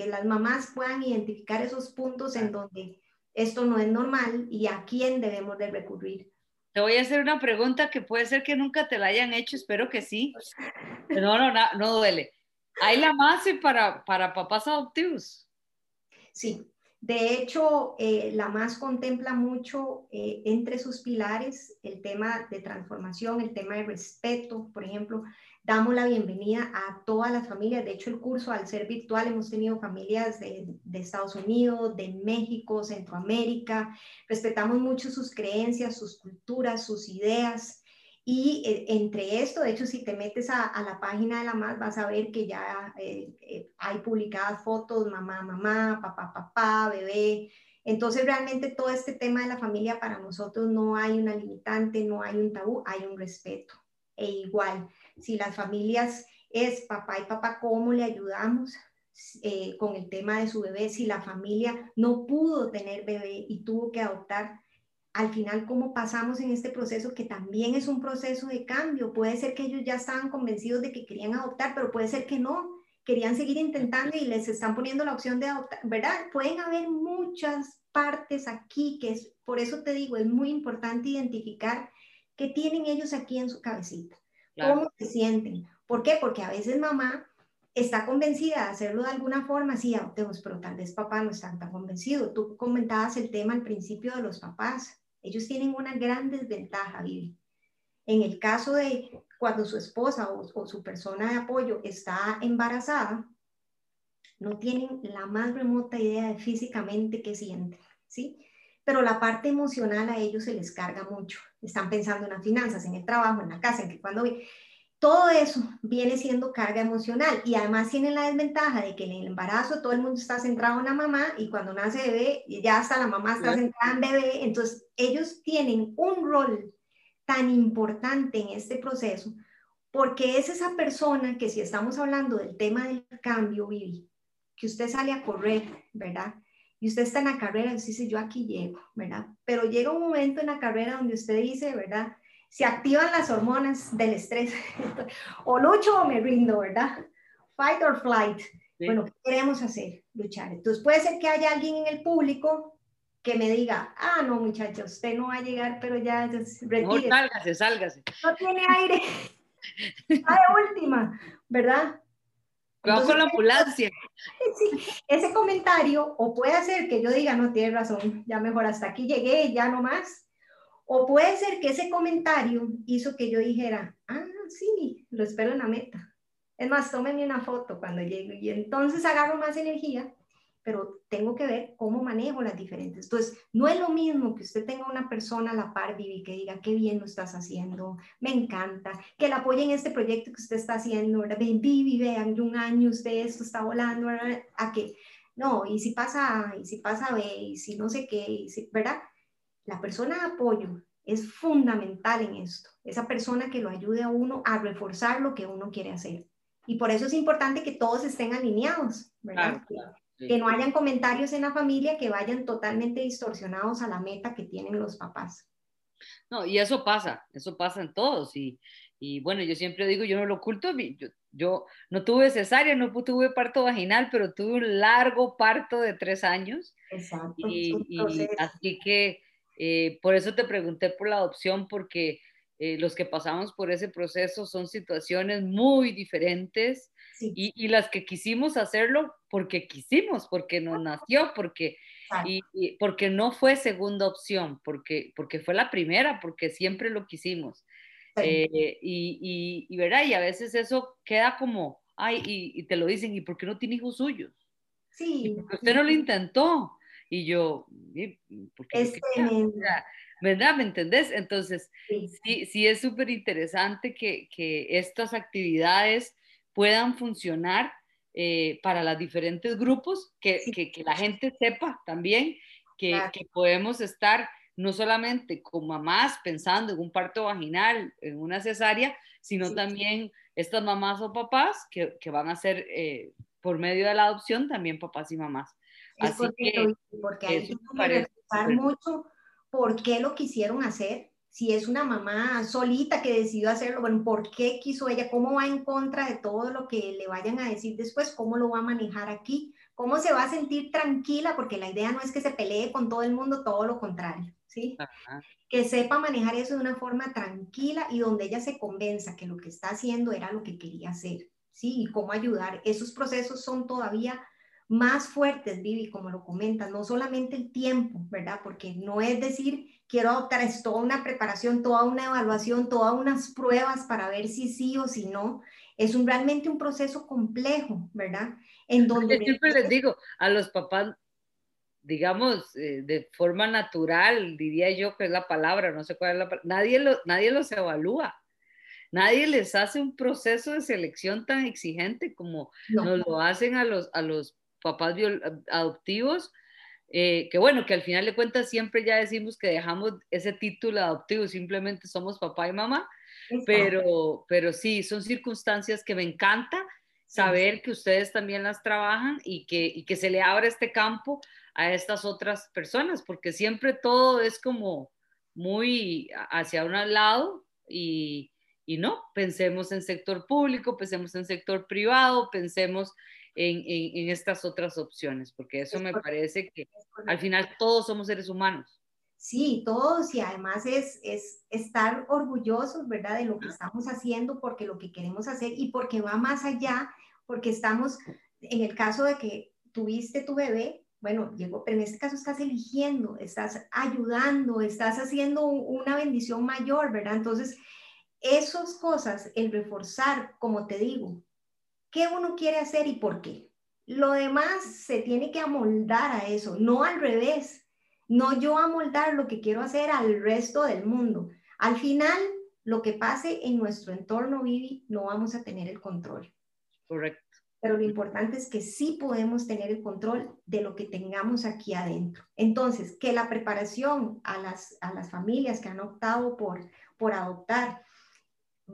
que las mamás puedan identificar esos puntos en donde esto no es normal y a quién debemos de recurrir. Te voy a hacer una pregunta que puede ser que nunca te la hayan hecho, espero que sí. No, no, no, no duele. ¿Hay la MASE para, para papás adoptivos? Sí, de hecho, eh, la MAS contempla mucho eh, entre sus pilares el tema de transformación, el tema de respeto, por ejemplo, damos la bienvenida a todas las familias. De hecho, el curso al ser virtual hemos tenido familias de, Estados Unidos, de México, Centroamérica. Respetamos mucho sus creencias, sus culturas, sus ideas. Y eh, entre esto, de hecho, si te metes a, la página de la MAS, vas a ver que ya eh, eh, hay publicadas fotos, mamá, mamá, papá, papá, bebé. Entonces, realmente todo este tema de la familia para nosotros no hay una limitante, no hay un tabú, hay un respeto. E igual, si las familias es papá y papá, ¿cómo le ayudamos? Eh, con el tema de su bebé, si la familia no pudo tener bebé y tuvo que adoptar, al final cómo pasamos en este proceso que también es un proceso de cambio. Puede ser que ellos ya estaban convencidos de que querían adoptar, pero puede ser que no, querían seguir intentando y les están poniendo la opción de adoptar, ¿verdad? Pueden haber muchas partes aquí que es, por eso te digo, es muy importante identificar qué tienen ellos aquí en su cabecita. ¿Cómo se sienten? ¿Por qué? Porque a veces mamá está convencida de hacerlo de alguna forma, sí, adoptemos, pero tal vez papá no está tan convencido. Tú comentabas el tema al principio de los papás. Ellos tienen una gran desventaja, Vivi. En el caso de cuando su esposa o, o su persona de apoyo está embarazada, no tienen la más remota idea de físicamente qué sienten, ¿sí? Pero la parte emocional a ellos se les carga mucho están pensando en las finanzas, en el trabajo, en la casa, en que cuando... Todo eso viene siendo carga emocional y además tienen la desventaja de que en el embarazo todo el mundo está centrado en la mamá y cuando nace bebé ya hasta la mamá está centrada en bebé. Entonces ellos tienen un rol tan importante en este proceso porque es esa persona que si estamos hablando del tema del cambio, Vivi, que usted sale a correr, ¿verdad? Y usted está en la carrera usted dice, yo aquí llego, ¿verdad? Pero llega un momento en la carrera donde usted dice, ¿verdad? Se activan las hormonas del estrés, o lucho o me rindo, ¿verdad? Fight or flight. Bueno, ¿qué queremos hacer? Luchar. Entonces puede ser que haya alguien en el público que me diga, ah, no, muchacha, usted no va a llegar, pero ya retire. No, sálgase, sálgase. No tiene aire. Ay, última, ¿verdad? Cuidado con la ambulancia. ese comentario, o puede ser que yo diga, no, tiene razón, ya mejor hasta aquí llegué, ya no más. O puede ser que ese comentario hizo que yo dijera, ah, sí, lo espero en la meta. Es más, tómenme una foto cuando llegue. Y entonces agarro más energía pero tengo que ver cómo manejo las diferentes. Entonces, no es lo mismo que usted tenga una persona a la par, Vivi, que diga, qué bien lo estás haciendo, me encanta, que la apoye en este proyecto que usted está haciendo, ¿verdad? Vivi, vean, un año usted esto está volando. A que, no, y si pasa A, y si pasa B, y si no sé qué, si, ¿verdad? La persona de apoyo es fundamental en esto, esa persona que lo ayude a uno a reforzar lo que uno quiere hacer. Y por eso es importante que todos estén alineados, ¿verdad? Que no hayan comentarios en la familia que vayan totalmente distorsionados a la meta que tienen los papás. No, y eso pasa, eso pasa en todos. Y, y bueno, yo siempre digo, yo no lo oculto, yo, yo, no tuve cesárea, no tuve parto vaginal, pero tuve un largo parto de tres años. Exacto. Y, y así que eh, por eso te pregunté por la adopción, porque eh, los que pasamos por ese proceso son situaciones muy diferentes y, las que quisimos hacerlo porque quisimos, porque nos nació, porque, y, porque no fue segunda opción, porque, porque fue la primera, porque siempre lo quisimos. Eh, y, y, ¿verdad? y a veces eso queda como, ay, y, te lo dicen, ¿y por qué no tiene hijos suyos? Sí. Porque usted no lo intentó. Y yo, porque es ¿verdad? ¿Me entendés? Entonces, sí, sí, es súper interesante que, que, estas actividades puedan funcionar eh, para los diferentes grupos, que, que, que, la gente sepa también que, que podemos estar no solamente con mamás pensando en un parto vaginal, en una cesárea, sino también estas mamás o papás que, que van a ser eh, por medio de la adopción también papás y mamás. Así que, porque hay que mucho por qué lo quisieron hacer, si es una mamá solita que decidió hacerlo, bueno, por qué quiso ella, cómo va en contra de todo lo que le vayan a decir después, cómo lo va a manejar aquí, cómo se va a sentir tranquila, porque la idea no es que se pelee con todo el mundo, todo lo contrario, ¿sí? Que sepa manejar eso de una forma tranquila y donde ella se convenza que lo que está haciendo era lo que quería hacer, ¿sí? Y cómo ayudar. Esos procesos son todavía más fuertes, Vivi, como lo comentas, no solamente el tiempo, ¿verdad? Porque no es decir, quiero adoptar, es toda una preparación, toda una evaluación, todas unas pruebas para ver si sí o si no. Es un, realmente un proceso complejo, ¿verdad? En donde... Yo siempre les digo a los papás, digamos, eh, de forma natural, diría yo que es la palabra, no sé cuál es la palabra, nadie, lo, nadie los evalúa. Nadie les hace un proceso de selección tan exigente como nos lo hacen a los, a los papás adoptivos, eh, que bueno, que al final de cuentas siempre ya decimos que dejamos ese título adoptivo, simplemente somos papá y mamá, pero, pero sí, son circunstancias que me encanta saber que ustedes también las trabajan y que, y que se le abre este campo a estas otras personas, porque siempre todo es como muy hacia un lado y, y no, pensemos en sector público, pensemos en sector privado, pensemos en, estas otras opciones, porque eso me parece que al final todos somos seres humanos. Sí, todos y además es, es estar orgullosos, ¿verdad? De lo que estamos haciendo, porque lo que queremos hacer y porque va más allá, porque estamos, en el caso de que tuviste tu bebé, bueno, llegó, pero en este caso estás eligiendo, estás ayudando, estás haciendo una bendición mayor, ¿verdad? Entonces, esas cosas, el reforzar, como te digo, qué uno quiere hacer y por qué. Lo demás se tiene que amoldar a eso, no al revés. No yo amoldar lo que quiero hacer al resto del mundo. Al final, lo que pase en nuestro entorno, Vivi, no vamos a tener el control. Correcto. Pero lo importante es que sí podemos tener el control de lo que tengamos aquí adentro. Entonces, que la preparación a las, a las familias que han optado por, por adoptar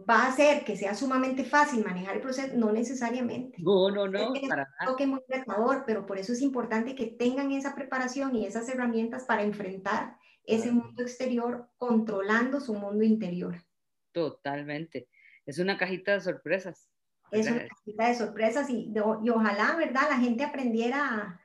va a hacer que sea sumamente fácil manejar el proceso, no necesariamente. No, no, no, para toque muy retador, pero por eso es importante que tengan esa preparación y esas herramientas para enfrentar ese mundo exterior controlando su mundo interior. Totalmente. Es una cajita de sorpresas. Es una cajita de sorpresas y, y ojalá, ¿verdad? La gente aprendiera a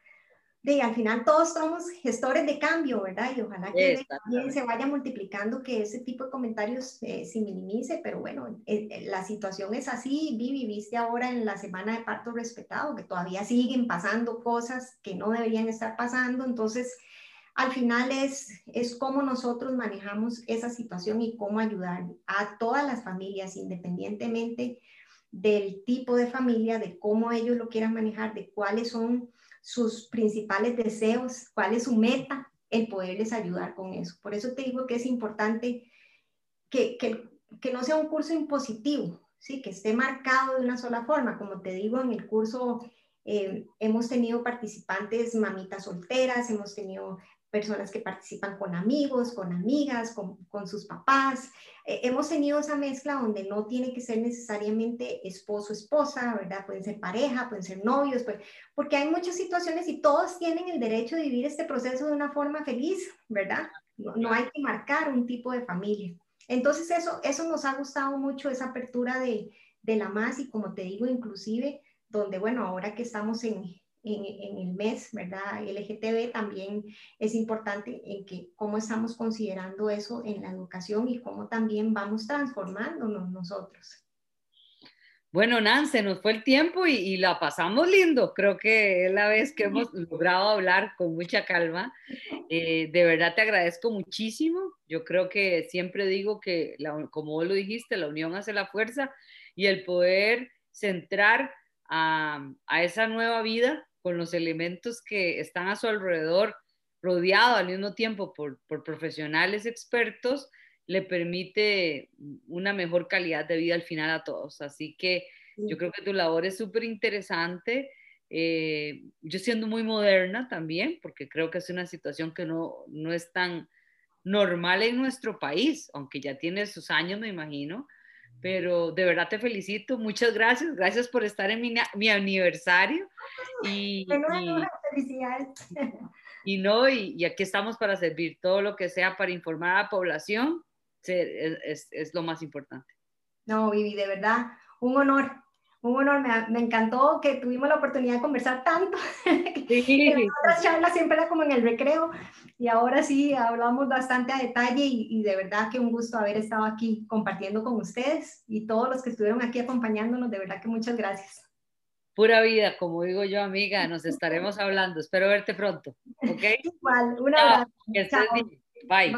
de al final todos somos gestores de cambio, ¿verdad? Y ojalá que también se vaya multiplicando, que ese tipo de comentarios eh, se minimice, pero bueno, eh, eh, la situación es así, Vivi, viste ahora en la semana de parto respetado, que todavía siguen pasando cosas que no deberían estar pasando, entonces al final es, es cómo nosotros manejamos esa situación y cómo ayudar a todas las familias, independientemente del tipo de familia, de cómo ellos lo quieran manejar, de cuáles son sus principales deseos, cuál es su meta, el poderles ayudar con eso. Por eso te digo que es importante que, que, no sea un curso impositivo, ¿sí? que esté marcado de una sola forma. Como te digo, en el curso eh, hemos tenido participantes mamitas solteras, hemos tenido personas que participan con amigos, con amigas, con, sus papás. Eh, hemos tenido esa mezcla donde no tiene que ser necesariamente esposo, esposa, ¿verdad? Pueden ser pareja, pueden ser novios, pues, porque hay muchas situaciones y todos tienen el derecho de vivir este proceso de una forma feliz, ¿verdad? No, hay que marcar un tipo de familia. Entonces eso, eso nos ha gustado mucho, esa apertura de, de la más y como te digo, inclusive donde, bueno, ahora que estamos en, en, el mes, ¿verdad? LGTB también es importante en que cómo estamos considerando eso en la educación y cómo también vamos transformándonos nosotros. Bueno, Nance, nos fue el tiempo y, la pasamos lindo. Creo que es la vez que hemos logrado hablar con mucha calma. Eh, de verdad te agradezco muchísimo. Yo creo que siempre digo que, como vos lo dijiste, la unión hace la fuerza y el poder centrar a, a esa nueva vida con los elementos que están a su alrededor, rodeado al mismo tiempo por, profesionales expertos, le permite una mejor calidad de vida al final a todos. Así que yo creo que tu labor es súper interesante. Eh, yo siendo muy moderna también, porque creo que es una situación que no, no es tan normal en nuestro país, aunque ya tiene sus años, me imagino, pero de verdad te felicito, muchas gracias, gracias por estar en mi, mi aniversario. Y, y, no, y, aquí estamos para servir todo lo que sea para informar a la población, es, es, lo más importante. No, Vivi, de verdad, un honor, un honor, me, me, encantó que tuvimos la oportunidad de conversar tanto. Sí. en otras charlas siempre era como en el recreo y ahora sí hablamos bastante a detalle y, y, de verdad que un gusto haber estado aquí compartiendo con ustedes y todos los que estuvieron aquí acompañándonos, de verdad que muchas gracias. Pura vida, como digo yo, amiga, nos estaremos hablando. Espero verte pronto. ¿Ok? Igual, un abrazo. Bye.